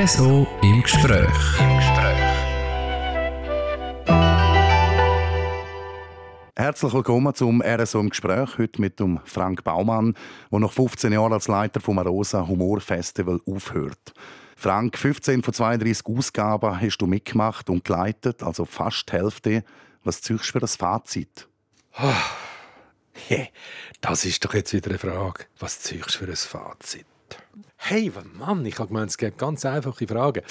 RSO im Gespräch. Im Gespräch. Herzlich willkommen zum RSO im Gespräch. Heute mit dem Frank Baumann, der nach 15 Jahren als Leiter vom Arosa Humor Festival aufhört. Frank, 15 von 32 Ausgaben hast du mitgemacht und geleitet, also fast die Hälfte. Was ziehst du für das Fazit? Oh, das ist doch jetzt wieder eine Frage. Was ziehst du für ein Fazit? Hey, Mann, ich habe gemeint, es gibt ganz einfache Fragen.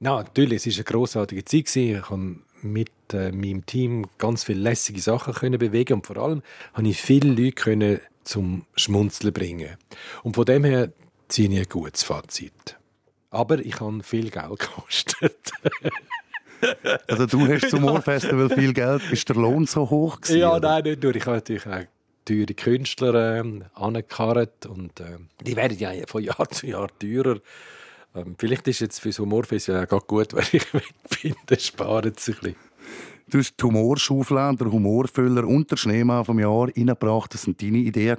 Na, natürlich, es war eine grossartige Zeit. Ich habe mit äh, meinem Team ganz viele lässige Sachen können bewegen und vor allem habe ich viele Leute können zum Schmunzeln bringen. Und von dem her ziehe ich ein gutes Fazit. Aber ich habe viel Geld gekostet. also du hast zum Ohrfestival viel Geld. Ist der Lohn so hoch gewesen? Ja, nein, nicht nur. Ich habe natürlich auch teure Künstler äh, angekarrt und äh, die werden ja von Jahr zu Jahr teurer. Ähm, vielleicht ist jetzt für das Humorfestival ja gut, weil ich finde, sparen sie ein bisschen. Du hast die Humorschaufel, der Humorfüller und der Schneemann vom Jahr reingebracht. Das sind deine Ideen.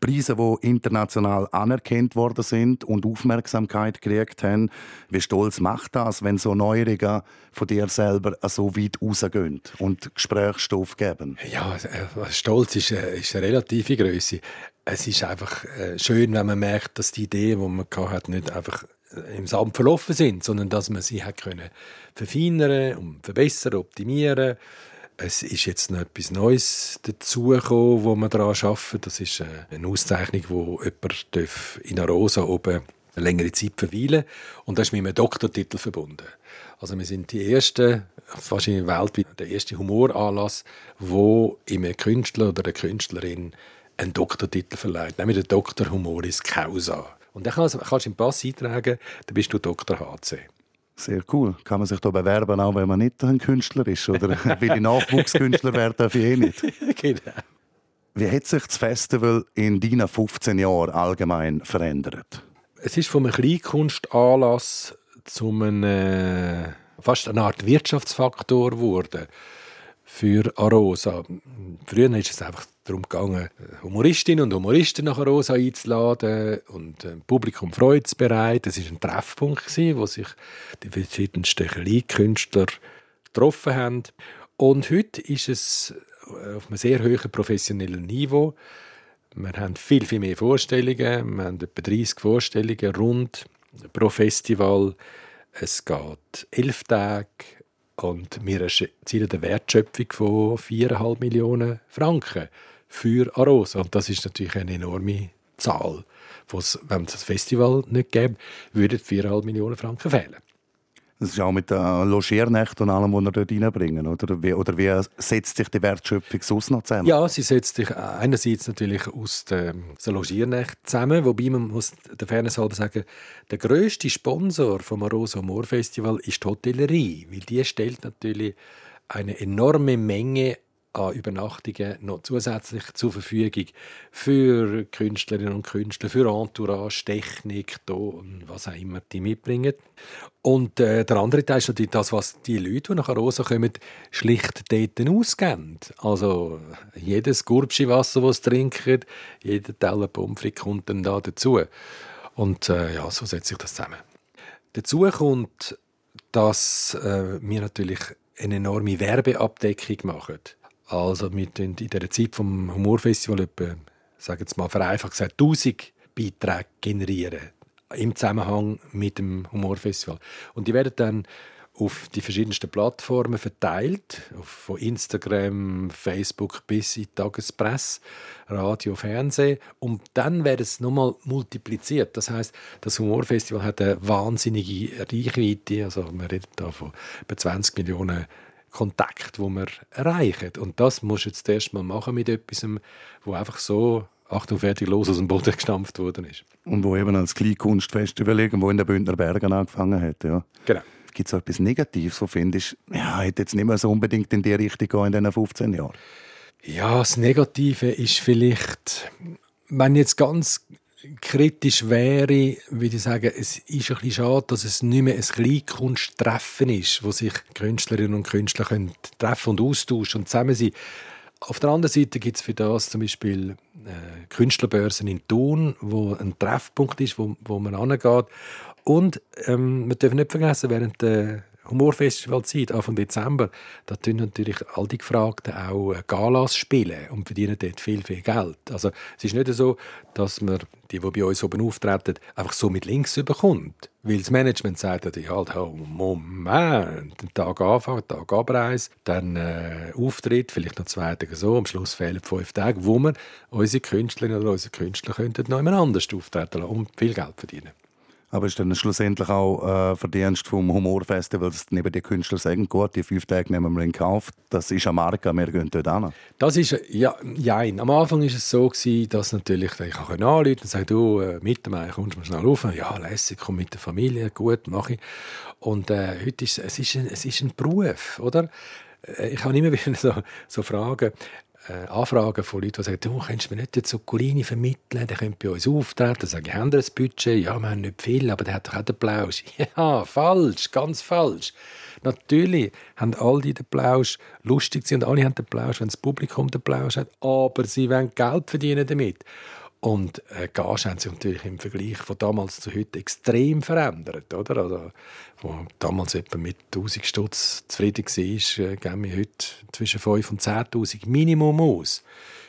Preise, die international anerkannt worden sind und Aufmerksamkeit gekriegt haben. Wie stolz macht das, wenn so Neuerungen von dir selber so weit rausgehen und Gesprächsstoff geben? Ja, äh, stolz ist, eine, ist eine relative Größe. Es ist einfach äh, schön, wenn man merkt, dass die Idee, die man hatte, nicht einfach im Sand verlaufen sind, sondern dass man sie hat können verfeinern und verbessern, optimieren. Es ist jetzt noch etwas Neues dazugekommen, wo man daran arbeitet. Das ist äh, eine Auszeichnung, wo jemand in Arosa oben eine längere Zeit verweilen und das ist mit einem Doktortitel verbunden. Also wir sind die ersten, wahrscheinlich weltweit der erste Humoranlass, wo einem Künstler oder einer Künstlerin einen Doktortitel verleiht, nämlich der Doktor Humoris Causa. Und dann kannst, kannst du im Pass eintragen, dann bist du Dr. HC. Sehr cool. Kann man sich da bewerben, auch wenn man nicht ein Künstler ist? Oder will ich Nachwuchskünstler werden, darf ich eh nicht. genau. Wie hat sich das Festival in deinen 15 Jahren allgemein verändert? Es ist von einem Kleinkunstanlass zu einem äh, fast eine Art Wirtschaftsfaktor geworden für Arosa. Früher ist es einfach darum gegangen, Humoristinnen und Humoristen nach Arosa einzuladen und das äh, Publikum freut bereit. Es war ein Treffpunkt, wo sich die verschiedensten Kleinkünstler getroffen haben. Und heute ist es äh, auf einem sehr hohen professionellen Niveau. Wir haben viel, viel mehr Vorstellungen. Wir haben etwa 30 Vorstellungen rund pro Festival. Es geht elf Tage und wir erzielen eine Wertschöpfung von 4,5 Millionen Franken für Arosa. Und das ist natürlich eine enorme Zahl. Wenn es das Festival nicht gäbe, würden 4,5 Millionen Franken fehlen. Das ist auch mit der Logiernächten und allem, was wir dort reinbringen, oder? Wie, oder wie setzt sich die Wertschöpfung sonst noch zusammen? Ja, sie setzt sich einerseits natürlich aus den Logiernächten zusammen, wobei man muss der Fairness halber sagen, der grösste Sponsor vom Arosa Moor Festival ist die Hotellerie, weil die stellt natürlich eine enorme Menge an Übernachtungen noch zusätzlich zur Verfügung für Künstlerinnen und Künstler, für Entourage, Technik, Ton, was auch immer die mitbringen. Und äh, der andere Teil ist natürlich das, was die Leute, die nach Rosa kommen, schlicht dort ausgeben. Also jedes Gurbschi Wasser, das sie trinken, jeder Teller Pommes kommt dann da dazu. Und äh, ja, so setzt sich das zusammen. Dazu kommt, dass äh, wir natürlich eine enorme Werbeabdeckung machen. Also mit in dieser Zeit vom Humorfestival etwa, sagen jetzt mal vereinfacht gesagt, 1000 Beiträge generieren im Zusammenhang mit dem Humorfestival. Und die werden dann auf die verschiedensten Plattformen verteilt, von Instagram, Facebook bis in die Tagespresse, Radio, Fernsehen. Und dann wird es nochmal multipliziert. Das heißt, das Humorfestival hat eine wahnsinnige Reichweite. Also man redet da von etwa 20 Millionen Kontakt, wo wir erreichen. Und das musst du jetzt erst mal machen mit etwas, wo einfach so Achtung, fertig, los aus dem Boden gestampft worden ist. Und wo eben als Kleinkunstfestival irgendwo in den Bündner Bergen angefangen hat. Ja. Genau. Gibt es etwas Negatives, wo findest ja, hätte jetzt nicht mehr so unbedingt in die Richtung gehen in diesen 15 Jahren? Ja, das Negative ist vielleicht, wenn jetzt ganz kritisch wäre, würde ich sagen, es ist ein bisschen schade, dass es nicht mehr ein Kleinkunsttreffen ist, wo sich Künstlerinnen und Künstler können treffen und austauschen und zusammen sein. Auf der anderen Seite gibt es für das zum Beispiel äh, Künstlerbörsen in Thun, wo ein Treffpunkt ist, wo, wo man angeht. Und ähm, wir dürfen nicht vergessen, während der Humorfestivalzeit, Anfang Dezember, da tun natürlich all die Gefragten auch äh, Galas spielen und verdienen dort viel, viel Geld. Also es ist nicht so, dass man die, die bei uns oben auftreten, einfach so mit links überkommt. Weil das Management sagt ja halt, oh, Moment, Tag anfangen, Tag abreisen, dann äh, Auftritt, vielleicht noch zwei Tage so, am Schluss fehlen fünf Tage, wo wir unsere Künstlerinnen oder unsere Künstler könnten noch jemand anders auftreten lassen und viel Geld verdienen. Aber ist dann schlussendlich auch äh, Verdienst vom Humorfestival, dass neben den Künstlern sagen, gut, die fünf Tage nehmen wir in Kauf, das ist eine Marke, wir gehen dort hin? Das ist, ja, nein. Am Anfang war es so, gewesen, dass natürlich ich auch anrufen und sagen, du, äh, mit dem kommst du mal schnell rauf? Ja, lässig, komm mit der Familie, gut, mache ich. Und äh, heute ist es ist ein, es ist ein Beruf, oder? Äh, ich habe immer wieder so, so Fragen, Anfragen von Leuten, die sagen, du kannst mir nicht den Zuccolini vermitteln, der könnte bei uns auftreten. Dann sage ich, haben ein Budget? Ja, wir haben nicht viel, aber der hat doch auch den Plausch. Ja, falsch, ganz falsch. Natürlich haben alle den Plausch lustig sind alle haben den Plausch, wenn das Publikum den Plausch hat, aber sie wollen Geld verdienen damit. Und äh, Gage haben sich natürlich im Vergleich von damals zu heute extrem verändert. Oder? Also, wo damals etwa mit 1000 Stutz zufrieden war, äh, geben wir heute zwischen 5.000 und 10.000 Minimum aus.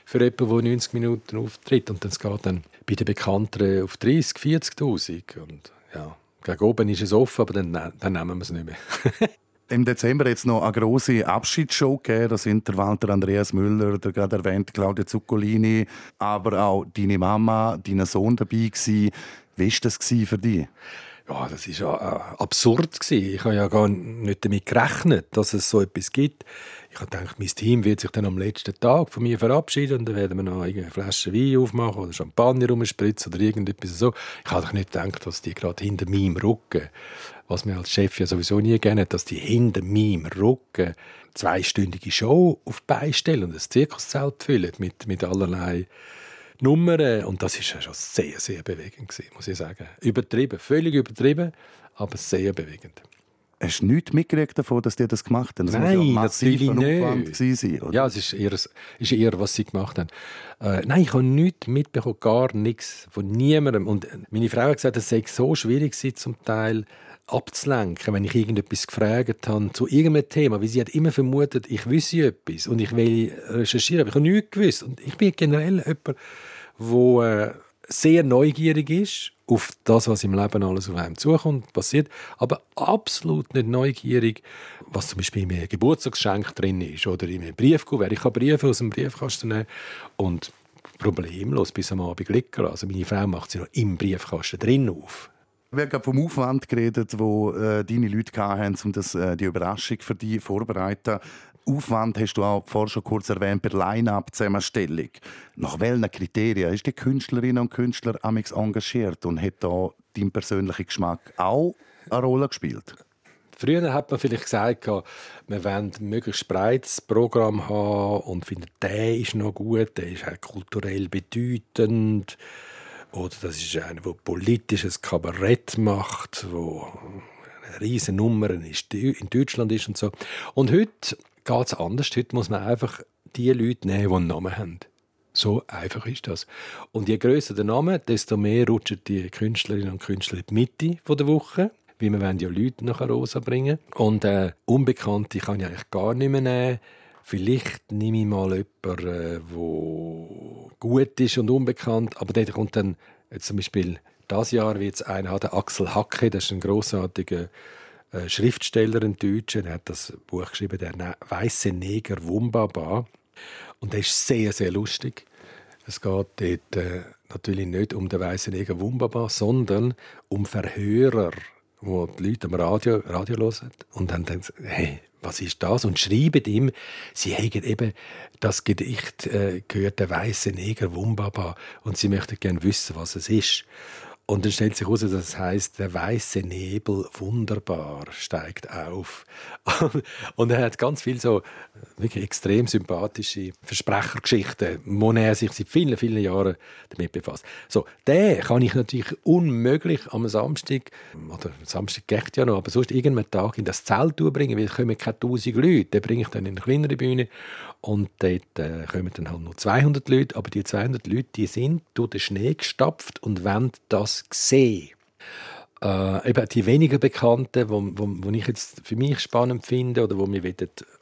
Für jemanden, der 90 Minuten auftritt. Und das geht dann bei den Bekannteren auf 30.000, 40.000. Und ja, gegen oben ist es offen, aber dann, dann nehmen wir es nicht mehr. im Dezember jetzt noch eine große Abschiedsshow gegeben. Da sind der Walter Andreas Müller, der gerade erwähnt Claudia Zuccolini, aber auch deine Mama, dein Sohn dabei gewesen. Wie war das für dich? Ja, das war ja äh, absurd. Ich habe ja gar nicht damit gerechnet, dass es so etwas gibt. Ich habe gedacht, mein Team wird sich dann am letzten Tag von mir verabschieden und dann werden wir noch eine Flasche Wein aufmachen oder Champagner rumspritzen oder irgendetwas so. Ich habe nicht gedacht, dass die gerade hinter meinem Rücken was mir als Chef ja sowieso nie gerne dass die hinter meinem Rücken zweistündige Show auf beistellen und ein Zirkuszelt füllen mit, mit allerlei Nummern. Und das ist ja schon sehr, sehr bewegend gewesen, muss ich sagen. Übertrieben, völlig übertrieben, aber sehr bewegend. Hast du nichts mitgekriegt davon, dass die das gemacht haben? Das nein, ja natürlich nicht. Sein, ja, es ist eher, ist eher, was sie gemacht haben. Äh, nein, ich habe nichts mitbekommen, gar nichts von niemandem. Und meine Frau hat gesagt, es sei so schwierig zum Teil, abzulenken, wenn ich irgendetwas gefragt habe zu irgendeinem Thema, weil sie hat immer vermutet, ich wüsste etwas und ich will recherchieren, aber ich habe nichts gewusst. Und ich bin generell jemand, der äh, sehr neugierig ist auf das, was im Leben alles auf einem zukommt, passiert, aber absolut nicht neugierig, was zum Beispiel in einem Geburtstagsgeschenk drin ist oder in einem Briefkuvert. Ich kann Briefe aus dem Briefkasten nehmen und problemlos bis am Abend liegen Also meine Frau macht sie noch im Briefkasten drin auf. Wir haben vom Aufwand geredet, wo äh, deine Leute hatten, um das, äh, die Überraschung für dich vorzubereiten. Aufwand hast du auch vorher schon kurz erwähnt bei Line-Up-Zusammenstellung. Nach welchen Kriterien ist die Künstlerinnen und Künstler amix engagiert und hat da dein persönlicher Geschmack auch eine Rolle gespielt? Früher hat man vielleicht gesagt, wir wollen ein möglichst breites Programm haben und finden, der ist noch gut, der ist auch kulturell bedeutend oder das ist einer, der politisches Kabarett macht, wo eine riesige Nummer in Deutschland ist und so. Und heute geht es anders. Heute muss man einfach die Leute nehmen, die einen Namen haben. So einfach ist das. Und je größer der Name, desto mehr rutschen die Künstlerinnen und Künstler in die Mitte der Woche. Weil wir ja Leute nach Rosa bringen. Und äh, Unbekannte kann ich eigentlich gar nicht mehr nehmen. Vielleicht nehme ich mal jemanden, der äh, gut ist und unbekannt, aber der kommt dann jetzt zum Beispiel das Jahr wird es einer der Axel Hacke, das ist ein großartiger äh, Schriftsteller, ein Deutscher, der hat das Buch geschrieben, der weiße Neger Wumbaba und der ist sehr sehr lustig. Es geht dort äh, natürlich nicht um den weißen Neger Wumbaba, sondern um Verhörer, wo die Leute am Radio, Radio hören und dann denken, hey, was ist das? Und schreiben ihm, sie hätten eben das Gedicht äh, gehört, der weiße Neger Wumbaba, und sie möchten gerne wissen, was es ist. Und dann stellt sich heraus, dass das heißt, der weiße Nebel wunderbar steigt auf. und er hat ganz viel so wirklich extrem sympathische Versprechergeschichten, wo er sich seit vielen, vielen Jahren damit befasst. So, den kann ich natürlich unmöglich am Samstag, oder Samstag geht ja noch, aber sonst irgendeinen Tag in das Zelt bringen, weil es kommen keine tausend Leute. Den bringe ich dann in eine kleinere Bühne und dort äh, kommen dann halt nur 200 Leute, aber die 200 Leute, die sind durch den Schnee gestapft und wollen das sehen. Äh, eben die weniger bekannten, wo, wo, wo ich jetzt für mich spannend finde oder wo wir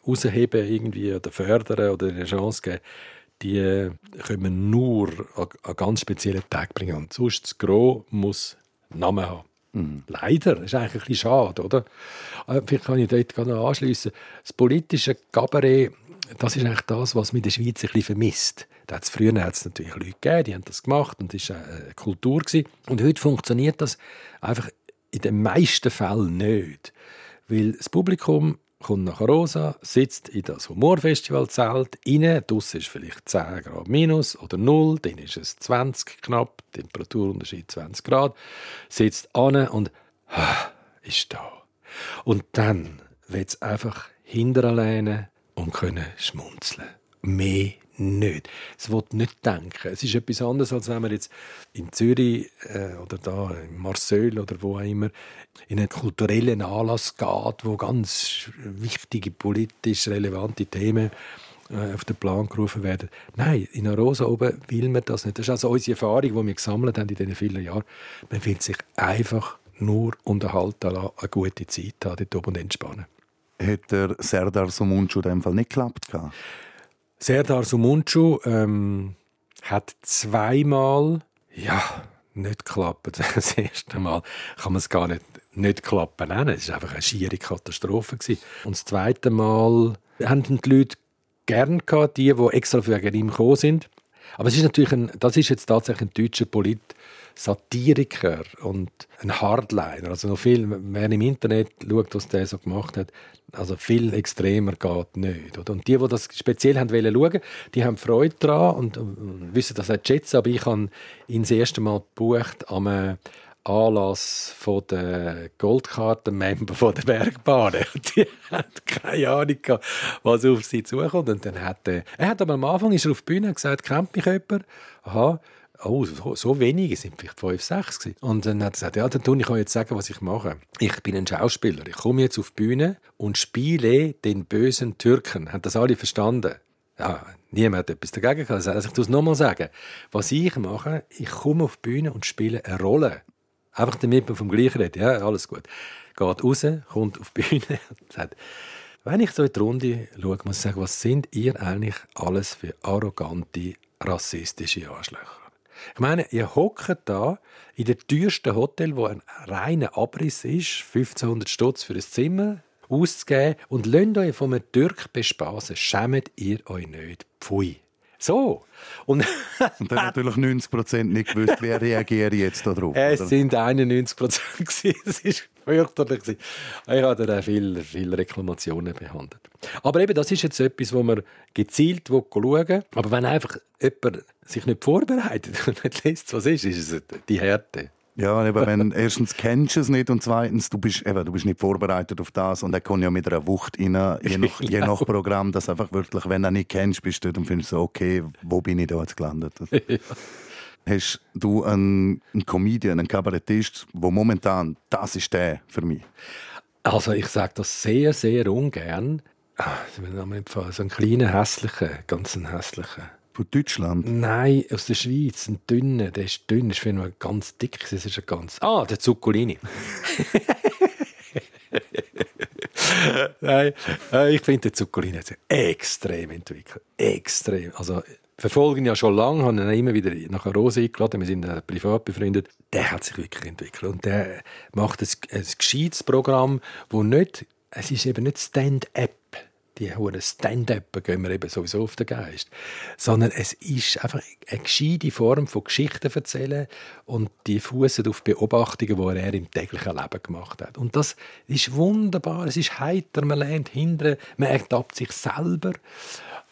rausheben irgendwie oder fördern oder eine Chance geben, die können nur an, an ganz speziellen Tag bringen. Und sonst das Gros muss Namen haben. Mhm. Leider, das ist eigentlich ein bisschen schade, oder? Äh, vielleicht kann ich dort noch anschließen. Das politische Kabarett, das ist eigentlich das, was mir in der Schweiz ein bisschen vermisst. Da hat's, früher hat es natürlich Leute gegeben, die haben das gemacht und das war eine Kultur. Gewesen. Und heute funktioniert das einfach in den meisten Fällen nicht. Weil das Publikum kommt nach Rosa, sitzt in das Humorfestivalzelt rein, draussen ist vielleicht 10 Grad minus oder 0, dann ist es 20 knapp, Temperaturunterschied 20 Grad, sitzt an und ist da. Und dann wird es einfach hinter alleine und können schmunzeln. Mehr nicht. Es will nicht denken. Es ist etwas anderes, als wenn man jetzt in Zürich äh, oder da in Marseille oder wo auch immer in einen kulturellen Anlass geht, wo ganz wichtige, politisch relevante Themen äh, auf den Plan gerufen werden. Nein, in Arosa oben will man das nicht. Das ist also unsere Erfahrung, die wir gesammelt haben in diesen vielen Jahren. Man will sich einfach nur unterhalten lassen, eine gute Zeit haben, dort oben und entspannen. Hat der Serdar Somuncu in dem Fall nicht geklappt? Serdar Sumuncu ähm, hat zweimal ja, nicht geklappt. Das erste Mal kann man es gar nicht, nicht klappen nennen. Es war einfach eine schiere Katastrophe. Gewesen. Und das zweite Mal haben die Leute gern gehabt, die, die extra wegen ihm gekommen sind. Aber es ist natürlich ein, das ist jetzt tatsächlich ein deutscher Polit, Satiriker und ein Hardliner. Also noch viel, wer im Internet schaut, was der so gemacht hat, also viel extremer geht nicht. Oder? Und die, die das speziell haben wollen schauen, die haben Freude daran und, wissen das auch schätzen. Aber ich habe ihn das erste Mal gebucht am Anlass von der Goldkarten-Member von der Bergbahn. Die hatten keine Ahnung, was auf sie zukommt. Und dann hat er, er hat aber am Anfang ist er auf die Bühne gesagt, kennt mich jemand? Aha, oh, so, so wenige, sind vielleicht fünf, sechs gewesen. Und dann hat er gesagt, ja, dann tue ich euch jetzt sagen, was ich mache. Ich bin ein Schauspieler. Ich komme jetzt auf die Bühne und spiele den bösen Türken. Haben das alle verstanden? Ja, niemand hat etwas dagegen gehabt. Also ich muss es nochmal sagen. Was ich mache, ich komme auf die Bühne und spiele eine Rolle. Einfach damit man vom Gleichen redet. Ja, alles gut. Geht raus, kommt auf die Bühne und sagt, wenn ich so in die Runde schaue, muss ich sagen, was sind ihr eigentlich alles für arrogante, rassistische Arschlöcher? Ich meine, ihr hockt da in dem teuersten Hotel, wo ein reiner Abriss ist, 1500 Stutz für ein Zimmer auszugeben und lasst euch von einem Türk bespaßen. Schämt ihr euch nicht. Pfui. So. Und, und dann natürlich 90 Prozent nicht gewusst, wer reagiert jetzt darauf. Es oder? sind 91 Prozent. es war fürchterlich. Ich habe dann auch viele, viele Reklamationen behandelt. Aber eben, das ist jetzt etwas, wo man gezielt schauen will. Aber wenn einfach jemand sich nicht vorbereitet und nicht liest, was ist, ist es die Härte. Ja, eben, wenn erstens kennst du es nicht und zweitens du bist eben, du bist nicht vorbereitet auf das und er kommt ja mit einer Wucht rein, je nach, je nach Programm, dass einfach wirklich, wenn du ihn nicht kennst, bist du dort und findest so, okay, wo bin ich da jetzt gelandet? ja. Hast du einen, einen Comedian, einen Kabarettist, wo momentan das ist der für mich? Also ich sage das sehr, sehr ungern. Ah, so einen kleinen hässlichen, ganz einen hässlichen. Von Deutschland? Nein, aus der Schweiz. Ein dünner, der ist dünn, ich finde ganz dick. Das ist ein ganz... Ah, der Zuccolini. Nein, äh, ich finde, der Zuccolini hat sich extrem entwickelt. Extrem. Also, verfolgen ja schon lange, haben ihn immer wieder nach Rose eingeladen, wir sind äh, privat befreundet. Der hat sich wirklich entwickelt. Und der macht ein, ein gescheites Programm, wo nicht, es ist eben nicht Stand-up. Die hohen Stand-up gehen wir eben sowieso auf den Geist. Sondern es ist einfach eine gescheite Form von Geschichten erzählen und die fußen auf Beobachtungen, die er im täglichen Leben gemacht hat. Und das ist wunderbar, es ist heiter, man lernt hinten, man ertappt sich selber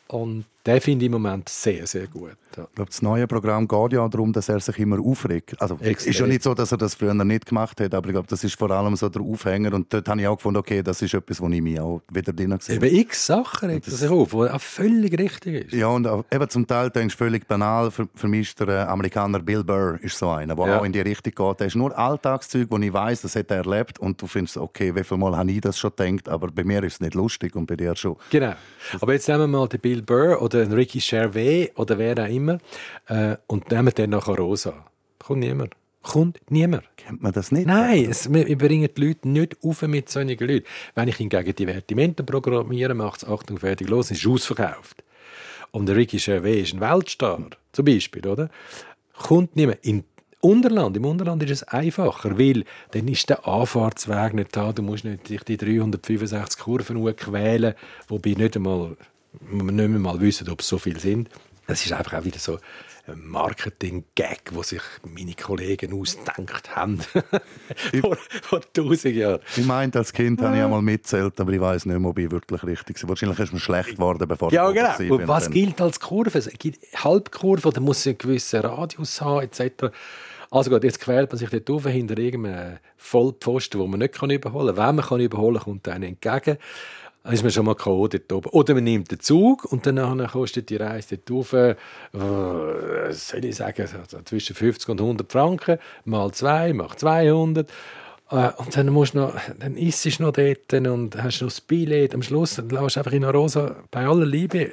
und Den finde ich im Moment sehr, sehr gut. Ja. Ich glaube, das neue Programm geht ja darum, dass er sich immer aufregt. Also, es ist ja nicht so, dass er das früher nicht gemacht hat, aber ich glaube, das ist vor allem so der Aufhänger. Und dort habe ich auch gefunden, okay, das ist etwas, wo ich mich auch wieder drin sehe. Eben x Sachen regt er sich auf, was auch völlig richtig ist. Ja, und auch, eben zum Teil denkst du völlig banal. Für, für mich ist der Amerikaner Bill Burr ist so einer, der ja. auch in die Richtung geht. Der ist nur Alltagszeug, wo ich weiß, das hat er erlebt. Und du findest, okay, wie viel Mal habe ich das schon gedacht, aber bei mir ist es nicht lustig und bei dir schon. Genau. Aber jetzt nehmen wir mal den Bill Burr oder den Ricky Gervais oder wer auch immer äh, und nehmen den nachher rosa. Kommt niemand. Kommt niemand. Kennt man das nicht? Nein, es, wir bringen die Leute nicht auf mit solchen Leuten. Wenn ich hingegen Divertimento programmiere, macht es Achtung, fertig, los, ist ausverkauft. Und der Ricky Gervais ist ein Weltstar, zum Beispiel, oder? Kommt niemand. In Unterland, Im Unterland ist es einfacher, weil dann ist der Anfahrtsweg nicht da. Du musst nicht dich die 365 Kurven quälen, wobei nicht einmal, nicht mal wissen, ob es so viele sind. Das ist einfach auch wieder so ein Marketing-Gag, wo sich meine Kollegen ausgedacht haben. vor, vor tausend Jahren. Ich meinte, als Kind habe ich einmal mitzählt, aber ich weiß nicht mehr, ob ich wirklich richtig war. Wahrscheinlich ist mir schlecht geworden, bevor ja, ich genau. Und was gilt als Kurve? Es gibt Halbkurve, da muss einen gewissen Radius haben, etc. Also gut, jetzt quält man sich dort auf hinter irgendeinem Vollpfosten, wo man nicht überholen kann. Wenn man kann überholen kann, kommt einer entgegen. Dann ist man schon mal K.O. dort oben. Oder man nimmt den Zug und dann kostet die Reise dort rauf, äh, soll ich sagen, zwischen 50 und 100 Franken. Mal zwei macht 200. Äh, und dann, musst noch, dann isst du noch dort und hast noch das Billett. Am Schluss lässt du einfach in Rosa bei aller Liebe äh,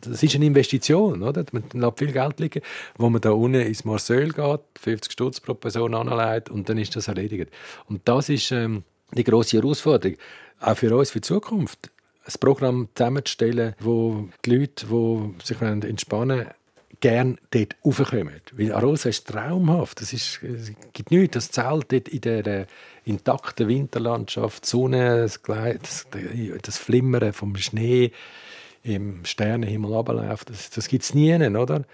das ist eine Investition, oder? Man lässt viel Geld liegen, wo man da unten ins Marseille geht, 50 Stutz pro Person anlegt und dann ist das erledigt. Und das ist ähm, die große Herausforderung, auch für uns für die Zukunft. Ein Programm zusammenzustellen, wo die Leute, die sich entspannen wollen, gerne dort raufkommen. Weil Arosa ist traumhaft. Es, ist, es gibt nichts. Das Zelt dort in der intakten Winterlandschaft, die Sonne, das, das, das Flimmern vom Schnee, im Sternenhimmel runterläuft. Das, das gibt es nie, oder?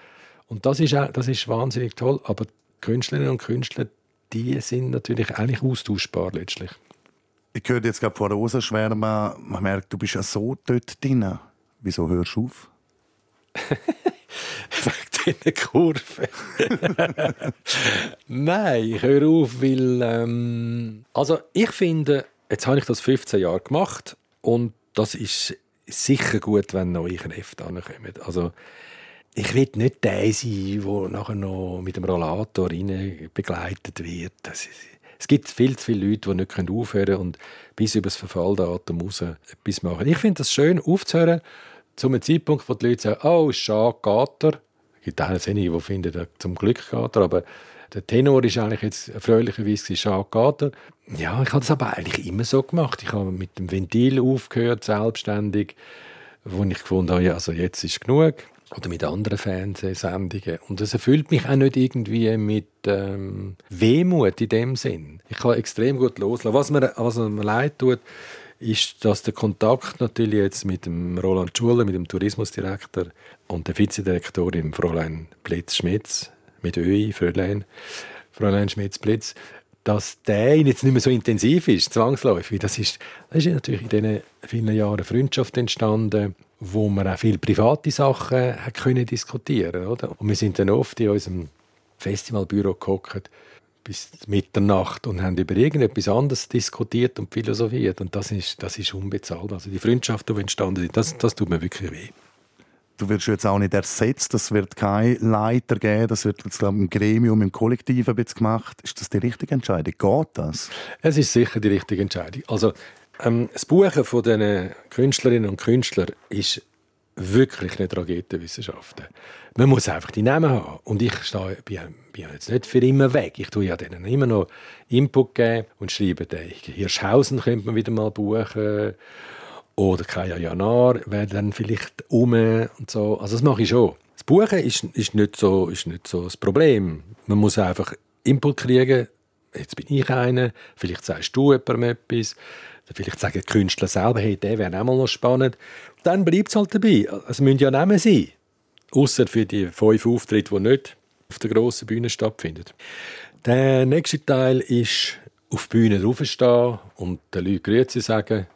Und das ist, das ist wahnsinnig toll. Aber Künstlerinnen und Künstler, die sind natürlich eigentlich austauschbar letztlich. Ich höre jetzt gerade vor der Rosa schwärmen, man merkt, du bist ja so dort drin. Wieso hörst du auf? Wegen dieser Kurve. Nein, ich höre auf, weil... Ähm, also ich finde, jetzt habe ich das 15 Jahre gemacht und das ist sicher gut, wenn neue Kräfte ankommen. Also, ich will nicht der sein, der nachher noch mit dem Rollator rein begleitet wird. Ist, es gibt viel zu viele Leute, die nicht aufhören können und bis über das Verfalldatum raus etwas machen. Ich finde es schön, aufzuhören, zu einem Zeitpunkt, wo die Leute sagen, oh, schade, geht er. Es gibt auch einige, die finden, zum Glück geht er, aber der Tenor ist eigentlich jetzt erfreulicherweise Schade geht er. Ja, ich habe das aber eigentlich immer so gemacht. Ich habe mit dem Ventil aufgehört, selbstständig, wo ich gefunden habe, ja, also jetzt ist genug. Oder mit anderen Fernsehsendungen. Und das erfüllt mich auch nicht irgendwie mit ähm, Wehmut in dem Sinn. Ich kann extrem gut loslassen. Was mir, was mir leid tut, ist, dass der Kontakt natürlich jetzt mit dem Roland Schuler, mit dem Tourismusdirektor und der Vizedirektorin Fräulein Blitz-Schmitz, mit ÖI, Fräulein, Fräulein Schmitz-Blitz, dass der jetzt nicht mehr so intensiv ist, zwangsläufig. Das ist, das ist natürlich in diesen vielen Jahren Freundschaft entstanden, wo man auch viele private Sachen hat können diskutieren oder? Und wir sind dann oft in unserem Festivalbüro gehockt bis Mitternacht und haben über irgendetwas anderes diskutiert und philosophiert. Und das ist, das ist unbezahlbar. Also die Freundschaft, die entstanden ist, das, das tut mir wirklich weh du wirst jetzt auch nicht ersetzt, das wird kein Leiter geben, das wird jetzt glaube ich, im Gremium, im Kollektiv ein bisschen gemacht. Ist das die richtige Entscheidung? Geht das? Es ist sicher die richtige Entscheidung. Also ähm, das Buchen von diesen Künstlerinnen und Künstlern ist wirklich nicht Raketenwissenschaften. Man muss einfach die Namen haben. Und ich stehe, bin, bin jetzt nicht für immer weg. Ich tue ja denen immer noch Input geben und schreibe, Hirschhausen könnte man wieder mal buchen oder Kaya Janar wäre dann vielleicht um und so. Also das mache ich schon. Das Buchen ist, ist, nicht so, ist nicht so das Problem. Man muss einfach Input kriegen. Jetzt bin ich einer, vielleicht sagst du jemandem etwas. Vielleicht sagen die Künstler selber, hey, der wäre auch mal noch spannend. Dann bleibt es halt dabei. Es müssen ja Namen sein. Außer für die fünf Auftritte, die nicht auf der grossen Bühne stattfinden. Der nächste Teil ist auf die Bühne raufstehen und den Leuten Grüezi sagen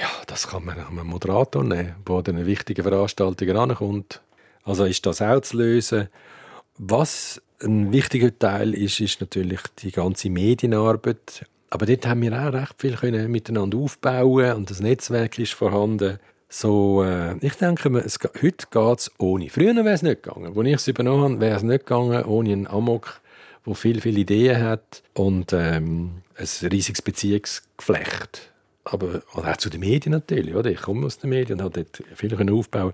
Ja, das kann man einem Moderator nehmen, der an eine wichtige Veranstaltung rankommt. Also ist das auch zu lösen. Was ein wichtiger Teil ist, ist natürlich die ganze Medienarbeit. Aber dort haben wir auch recht viel können miteinander aufbauen und das Netzwerk ist vorhanden. So, äh, ich denke, es, heute geht es ohne. Früher wäre es nicht gegangen. Als ich es übernommen habe, wäre es nicht gegangen ohne einen Amok, der viele, viele Ideen hat und ähm, ein riesiges Beziehungsgeflecht aber auch zu den Medien natürlich. Oder? Ich komme aus den Medien und habe dort viel aufbauen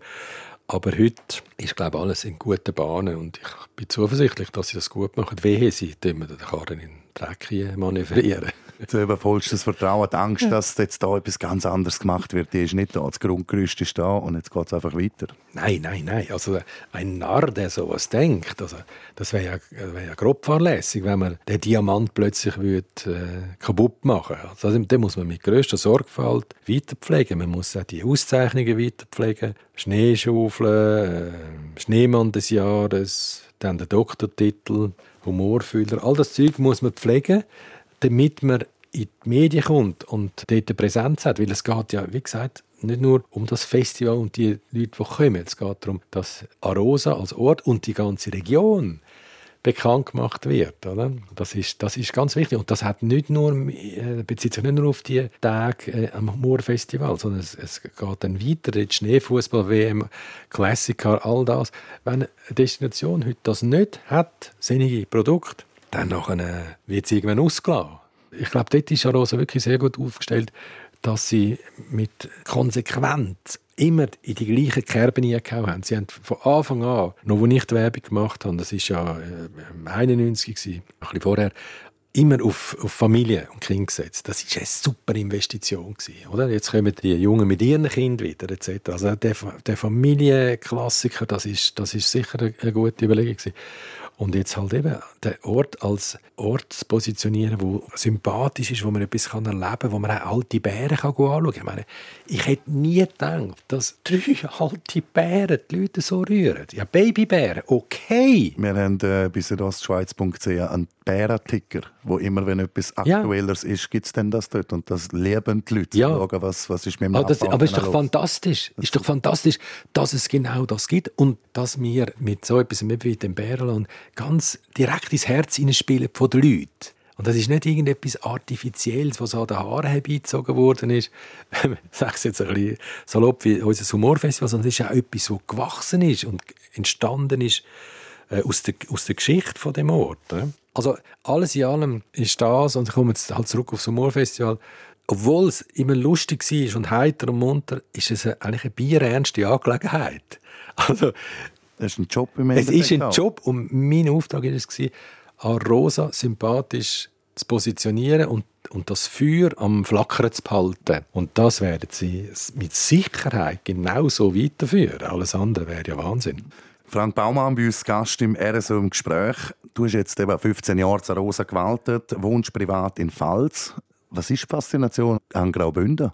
aber heute ist, glaube ich, alles in guten Bahnen und ich bin zuversichtlich, dass sie das gut machen. Wehe, sie tun den Karren in den Dreck manövrieren. Du übervollst das Vertrauen, die Angst, dass jetzt da etwas ganz anderes gemacht wird, die ist nicht da. Das Grundgerüst ist da und jetzt geht es einfach weiter. Nein, nein, nein. Also ein Narr, der so etwas denkt, also, das wäre ja, wär ja grob fahrlässig, wenn man den Diamant plötzlich würde, äh, kaputt machen würde. Also, den muss man mit größter Sorgfalt weiterpflegen. Man muss auch die Auszeichnungen weiterpflegen. Schneeschaufeln, äh, Schneemann des Jahres, dann der Doktortitel, Humorfühler. All das Zeug muss man pflegen damit man in die Medien kommt und dort eine Präsenz hat. Weil es geht ja, wie gesagt, nicht nur um das Festival und die Leute, die kommen. Es geht darum, dass Arosa als Ort und die ganze Region bekannt gemacht wird. Oder? Das, ist, das ist ganz wichtig. Und das hat nicht nur, äh, bezieht sich nicht nur auf die Tage äh, am Moorfestival, sondern es, es, geht dann weiter, die Schneefußball-WM, Klassiker, all das. Wenn eine Destination heute das nicht hat, sinnige Produkte, dann nachher wird sie irgendwann ausgelassen. Ich glaube, dort ist Arosa wirklich sehr gut aufgestellt, dass sie mit Konsequenz immer in die gleichen Kerben hineingehauen haben. Sie haben von Anfang an, noch als ich die Werbung gemacht habe, das war ja äh, 91, gewesen, ein bisschen vorher, immer auf, auf Familie und Kind gesetzt. Das war eine super Investition. Gewesen, oder? Jetzt kommen die Jungen mit ihren Kindern wieder etc. Also der, der Familienklassiker, das ist, das ist sicher eine gute Überlegung. Gewesen. Und jetzt halt eben den Ort als Ort zu positionieren, wo sympathisch ist, wo man etwas erleben kann, wo man auch alte Bären kann anschauen kann. Ich meine, ich hätte nie gedacht, dass drei alte Bären die Leute so rühren. Ja, Babybären, okay. Wir haben äh, bei südostschweiz.ch einen Bärenticker, wo immer, wenn etwas Aktuelleres ja. ist, gibt es dann das dort. Und das leben die Leute. Ja. Schauen, was, was ist mit dem aber, das, aber ist doch los. fantastisch. ist doch fantastisch, dass es genau das gibt und dass wir mit so etwas wie dem Bärenland ganz direkt ins Herz hineinspielen von den Leuten. Und das ist nicht irgendetwas Artifizielles, was an den Haaren herbeizogen worden ist. ich sage es jetzt ein bisschen salopp wie unser Humorfestival, sondern es ist auch etwas, das gewachsen ist und entstanden ist äh, aus, der, aus der Geschichte von dem Ort. Also alles in allem ist das, und ich komme jetzt halt zurück aufs Humorfestival, obwohl es immer lustig war und heiter und munter, ist es eigentlich eine bierernste Angelegenheit. Also, das ist ein Job im Es ist ein Job und mein Auftrag war es, an Rosa sympathisch zu positionieren und, und das Feuer am Flackern zu behalten. Und das werden sie mit Sicherheit genauso weiterführen. Alles andere wäre ja Wahnsinn. Frank Baumann bei uns Gast im RSO im Gespräch. Du hast jetzt eben 15 Jahre zu Rosa gewaltet, wohnst privat in Pfalz. Was ist die Faszination an Graubünden?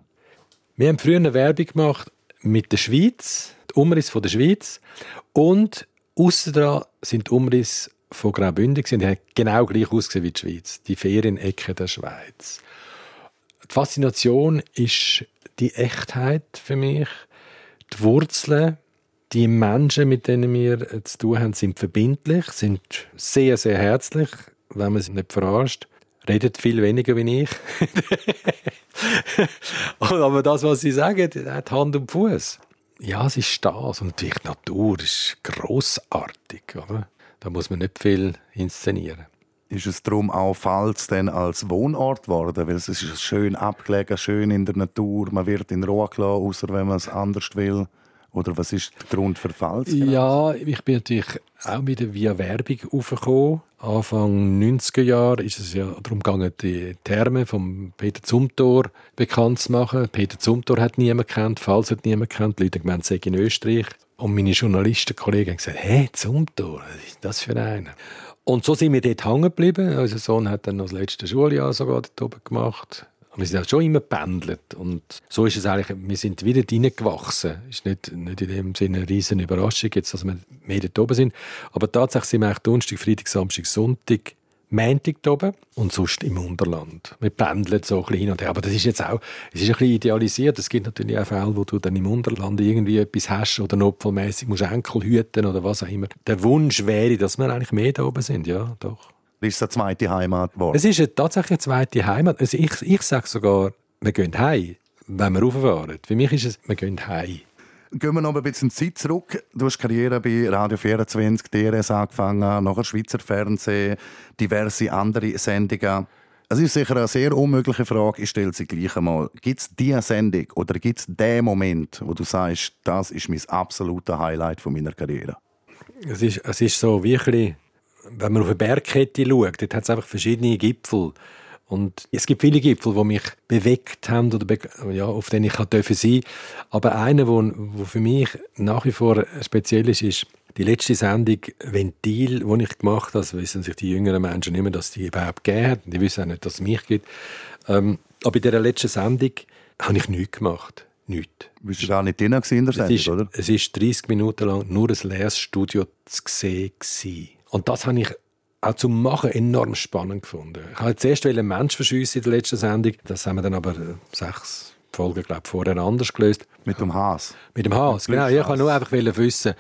Wir haben früher eine Werbung gemacht mit der Schweiz, die Umriss von der Schweiz und aussen sind die Umrisse von Graubünden und die haben genau gleich ausgesehen wie die Schweiz, die Ferienecke der Schweiz. Die Faszination ist die Echtheit für mich, die Wurzeln, die Menschen, mit denen wir zu tun haben, sind verbindlich, sind sehr, sehr herzlich, wenn man sie nicht verarscht. Redet viel weniger wie ich. Aber das, was sie sagen, hat Hand und Fuß. Ja, es ist das. Und die Natur ist grossartig. Oder? Da muss man nicht viel inszenieren. Ist es darum auch Pfalz denn als Wohnort geworden? Weil es ist schön abgelegen, schön in der Natur. Man wird in Ruhe gelassen, außer wenn man es anders will. Oder was ist der Grund für Pfalz? Genau? Ja, ich bin natürlich auch wieder via Werbung aufgekommen. Anfang 90er Jahre ist es ja darum gegangen, die Therme von Peter Zumthor bekannt zu machen. Peter Zumthor hat niemand kennt, Pfalz hat niemand kennt. Die Leute haben gemeint, in Österreich. Und meine Journalistenkollegen haben gesagt, hey, Zumthor, was ist das für einer? Und so sind wir dort hängen geblieben. Unser Sohn hat dann noch das letzte Schuljahr sogar dort oben gemacht. Und wir sind auch schon immer pendelt. Und so ist es eigentlich, wir sind wieder reingewachsen. Ist nicht, nicht in dem Sinne eine riesen Überraschung, jetzt, dass wir mehr dort oben sind. Aber tatsächlich sind wir eigentlich Donnerstag, Freitag, Samstag, Sonntag Montag oben und sonst im Unterland. Wir pendeln so ein bisschen hin und her. Aber das ist jetzt auch, es ist ein bisschen idealisiert. Es gibt natürlich auch Fälle, wo du dann im Unterland irgendwie etwas hast oder notfallmäßig musst Enkel hüten oder was auch immer. Der Wunsch wäre, dass wir eigentlich mehr da oben sind, ja, doch. Ist es eine zweite Heimat geworden? Es ist eine, tatsächlich eine zweite Heimat. Also ich, ich sage sogar, wir gehen heim, wenn wir rauffahren. Für mich ist es, wir gehen heim. Gehen wir noch ein bisschen Zeit zurück. Du hast Karriere bei Radio 24, DRS angefangen, nachher Schweizer Fernsehen, diverse andere Sendungen. Es ist sicher eine sehr unmögliche Frage, ich stelle sie gleich einmal. Gibt es diese Sendung oder gibt es den Moment, wo du sagst, das ist mein absoluter Highlight von meiner Karriere? Es ist, es ist so wirklich, wenn man auf eine Bergkette schaut, dort hat es einfach verschiedene Gipfel. Und es gibt viele Gipfel, die mich bewegt haben oder be ja, auf denen ich dürfen sein. Aber einer, wo, wo für mich nach wie vor speziell ist, ist die letzte Sendung Ventil, die ich gemacht habe. Das wissen sich die jüngeren Menschen nicht mehr, dass die überhaupt gegeben hat. Die wissen auch nicht, dass es mich gibt. Ähm, aber in dieser letzten Sendung habe ich nichts gemacht. Nichts. Du bist gar nicht drin in der Sendung, es ist, oder? Es war 30 Minuten lang nur ein leeres Studio zu sehen. Und das habe ich auch zum Machen enorm spannend gefunden. Ich wollte zuerst einen Mensch verschiessen in der letzten Sendung. Das haben wir dann aber äh, sechs Folgen glaube ich, vorher anders gelöst. Mit dem Haas. Mit dem Haas, genau. Ich wollte nur einfach wissen,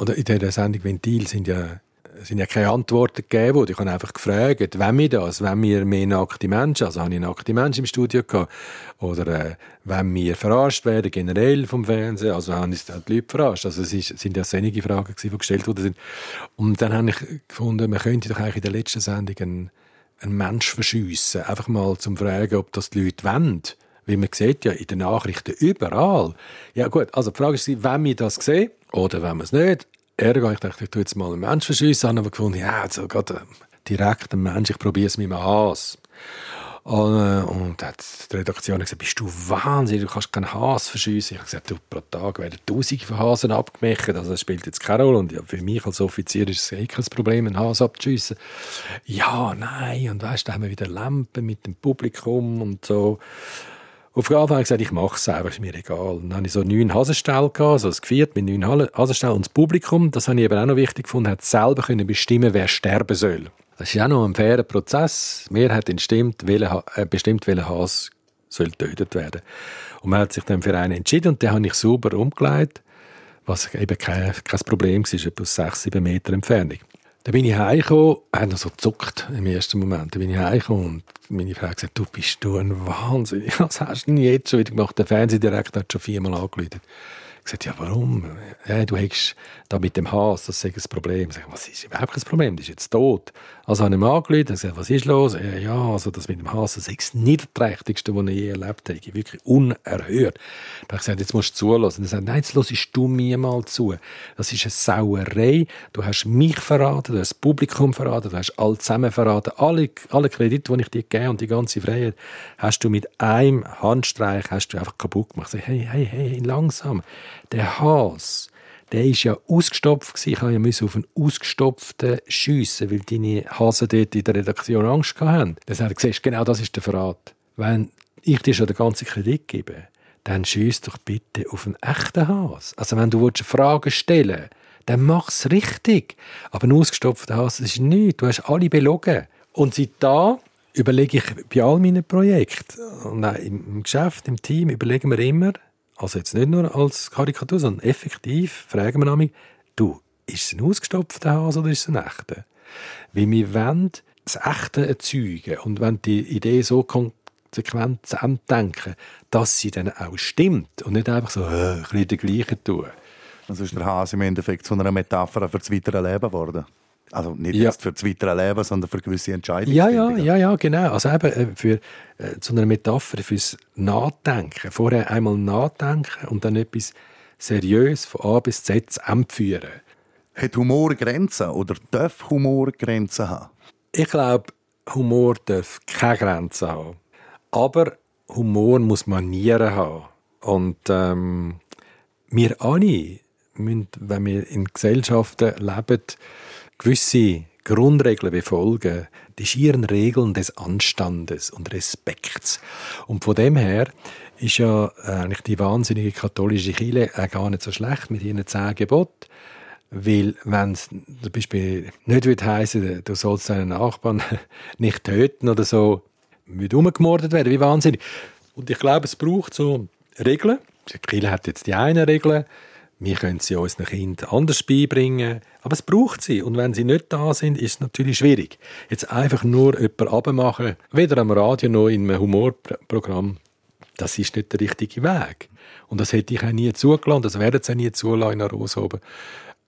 oder in dieser Sendung Ventil sind ja sind ja keine Antworten gegeben worden. Ich habe einfach gefragt, wenn wir das, wenn wir mehr nackte Menschen, also habe ich nackte Menschen im Studio gehabt, oder äh, wenn wir verarscht werden, generell vom Fernsehen, also haben uns die Leute verarscht. Also es ist, sind ja einige Fragen gewesen, die gestellt worden Und dann habe ich gefunden, man könnte doch eigentlich in der letzten Sendung einen, einen Mensch verschiessen, einfach mal zum fragen, ob das die Leute wollen. Weil man sieht ja in den Nachrichten überall. Ja gut, also die Frage ist, wenn wir das sehen oder wenn wir es nicht, Ergo, ich dachte, ich tue jetzt mal einen Mensch verschiessen, habe aber gefunden, ja, so äh, direkt ein Mensch, ich probiere es mit einem Haas. Und, äh, und hat die Redaktion gesagt, bist du wahnsinnig, du kannst keinen Haas verschiessen. Ich habe gesagt, du, pro Tag werden tausende von Hasen abgemacht, also das spielt jetzt keine Rolle. Und ja, für mich als Offizier ist es eh kein Problem, einen Haas abzuschiessen. Ja, nein, und weißt, da haben wir wieder Lampen mit dem Publikum und so. Fall habe ich gesagt, ich mache es einfach, ist mir egal. dann hatte ich so neun Hasenstall, also das Geviert mit neun Hasenstall. Und das Publikum, das habe ich eben auch noch wichtig gefunden, hat selber können bestimmen, wer sterben soll. Das ist auch noch ein fairer Prozess. Die Mehrheit bestimmt, welcher, äh, bestimmt, welcher Hase soll getötet werden. Und man hat sich dann für einen entschieden und den habe ich sauber umgelegt, was eben kein, kein Problem war, etwa sechs, sieben Meter Entfernung. Dann bin ich heimgekommen, habe noch so gezuckt im ersten Moment. Dann bin ich heimgekommen und meine Frau hat gesagt, du bist du ein Wahnsinn. Was hast du denn jetzt schon wieder gemacht? Der Fernsehdirektor hat schon viermal angerufen gesagt, ja, warum? Ja, du hast da mit dem Haas, das ist ein Problem. Ich sage, was ist überhaupt kein Problem? Der ist jetzt tot. Also habe ich ihm angerufen und gesagt, was ist los? Ja, ja, also das mit dem das ist das Niederträchtigste, was ich je erlebt habe. Wirklich unerhört. Da habe ich gesagt, jetzt musst du zulassen. Er sagt, nein, jetzt hörst du mir mal zu. Das ist eine Sauerei. Du hast mich verraten, du hast das Publikum verraten, du hast alle zusammen verraten. Alle, alle Kredite, die ich dir gegeben und die ganze Freiheit, hast du mit einem Handstreich hast du einfach kaputt gemacht. Ich sage, hey, hey, hey, langsam der Has, der ist ja ausgestopft. Ich musste ja auf einen ausgestopften schiessen, weil deine Hasen dort in der Redaktion Angst hatten. Dann hat er gesagt, genau das ist der Verrat. Wenn ich dir schon den ganzen Kredit gebe, dann schieß doch bitte auf einen echten Has. Also wenn du Fragen stellen willst, dann mach es richtig. Aber ein ausgestopfter Has, das ist nichts. Du hast alle belogen. Und seit da überlege ich bei all meinen Projekten, im Geschäft, im Team, überlegen wir immer, also jetzt nicht nur als Karikatur, sondern effektiv fragen wir nämlich, du, ist es ein ausgestopfter Hase oder ist es ein echter? Weil wir wollen das Echte erzeugen und wenn die Idee so konsequent zu Ende denken, dass sie dann auch stimmt und nicht einfach so äh, ein bisschen gleiche tun. Also ist der Hase im Endeffekt zu einer Metapher für das weitere Leben geworden? Also nicht ja. für das weitere Leben, sondern für gewisse Entscheidungen. Ja, ja, ja, ja, genau. Also eben äh, für äh, zu einer Metapher fürs Nachdenken. Vorher einmal nachdenken und dann etwas seriös von A bis Z zu führen. Hat Humor Grenzen oder darf Humor Grenzen haben? Ich glaube, Humor darf keine Grenzen haben. Aber Humor muss Manieren haben. Und ähm, wir alle müssen, wenn wir in Gesellschaften leben, gewisse Grundregeln befolgen, die schieren Regeln des Anstandes und Respekts. Und von dem her ist ja eigentlich die wahnsinnige katholische Kirche auch gar nicht so schlecht mit ihren zehn Geboten. Weil, wenn es zum Beispiel nicht würde heissen, du sollst deinen Nachbarn nicht töten oder so, würde umgemordet werden, wie wahnsinnig. Und ich glaube, es braucht so Regeln. Die Kirche hat jetzt die eine Regel, wir können sie unseren Kindern anders beibringen, aber es braucht sie. Und wenn sie nicht da sind, ist es natürlich schwierig. Jetzt einfach nur jemanden abmachen, weder am Radio noch in einem Humorprogramm, das ist nicht der richtige Weg. Und das hätte ich auch nie zugelassen, das werden sie auch nie zulassen in Rosoben.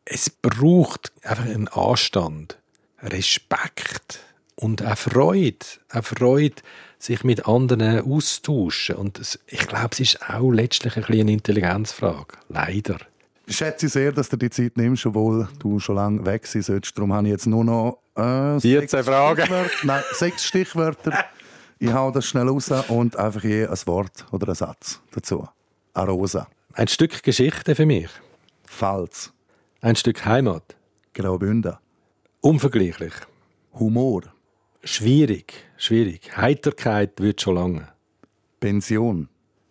Es braucht einfach einen Anstand, Respekt und auch Freude. Auch Freude, sich mit anderen austauschen. Und ich glaube, es ist auch letztlich ein eine Intelligenzfrage. Leider. Ich schätze sehr, dass du die Zeit nimmst, obwohl du schon lange weg sein solltest. Darum habe ich jetzt nur noch äh, 14 Fragen. Nein, sechs Stichwörter. Ich hau das schnell raus und einfach je ein Wort oder einen Satz dazu. Arosa. Ein Stück Geschichte für mich. Pfalz. Ein Stück Heimat. Graubünden. Unvergleichlich. Humor. Schwierig, schwierig. Heiterkeit wird schon lange. Pension.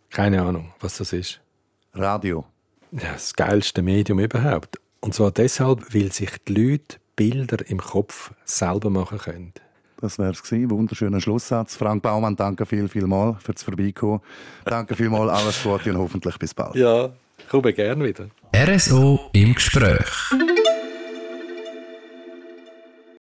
Keine Ahnung, was das ist. Radio. Ja, das geilste Medium überhaupt. Und zwar deshalb, weil sich die Leute Bilder im Kopf selber machen können. Das wäre es gewesen. Wunderschöner Schlusssatz. Frank Baumann, danke viel, viel mal fürs Vorbeikommen. Danke viel mal, alles Gute und hoffentlich bis bald. Ja, komme gerne wieder. RSO im Gespräch.